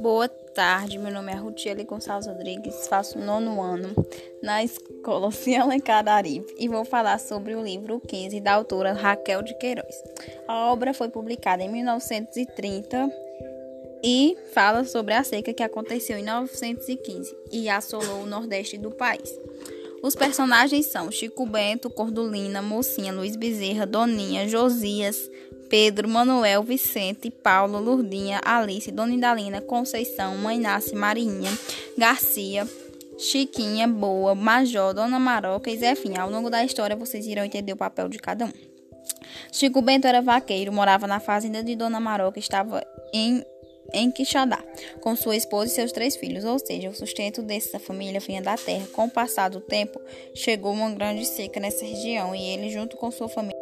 Boa tarde, meu nome é Rutiele Gonçalves Rodrigues, faço nono ano na escola Cialencar Arive e vou falar sobre o livro 15 da autora Raquel de Queiroz. A obra foi publicada em 1930 e fala sobre a seca que aconteceu em 1915 e assolou o nordeste do país. Os personagens são Chico Bento, Cordulina, Mocinha, Luiz Bezerra, Doninha, Josias, Pedro, Manuel, Vicente, Paulo, Lurdinha, Alice, Dona Indalina, Conceição, Mãe Nasce, Marinha, Garcia, Chiquinha, Boa, Major, Dona Maroca e Zefinha. Ao longo da história vocês irão entender o papel de cada um. Chico Bento era vaqueiro, morava na fazenda de Dona Maroca, estava em em Quixadá, com sua esposa e seus três filhos, ou seja, o sustento dessa família vinha da terra. Com o passar do tempo, chegou uma grande seca nessa região e ele, junto com sua família,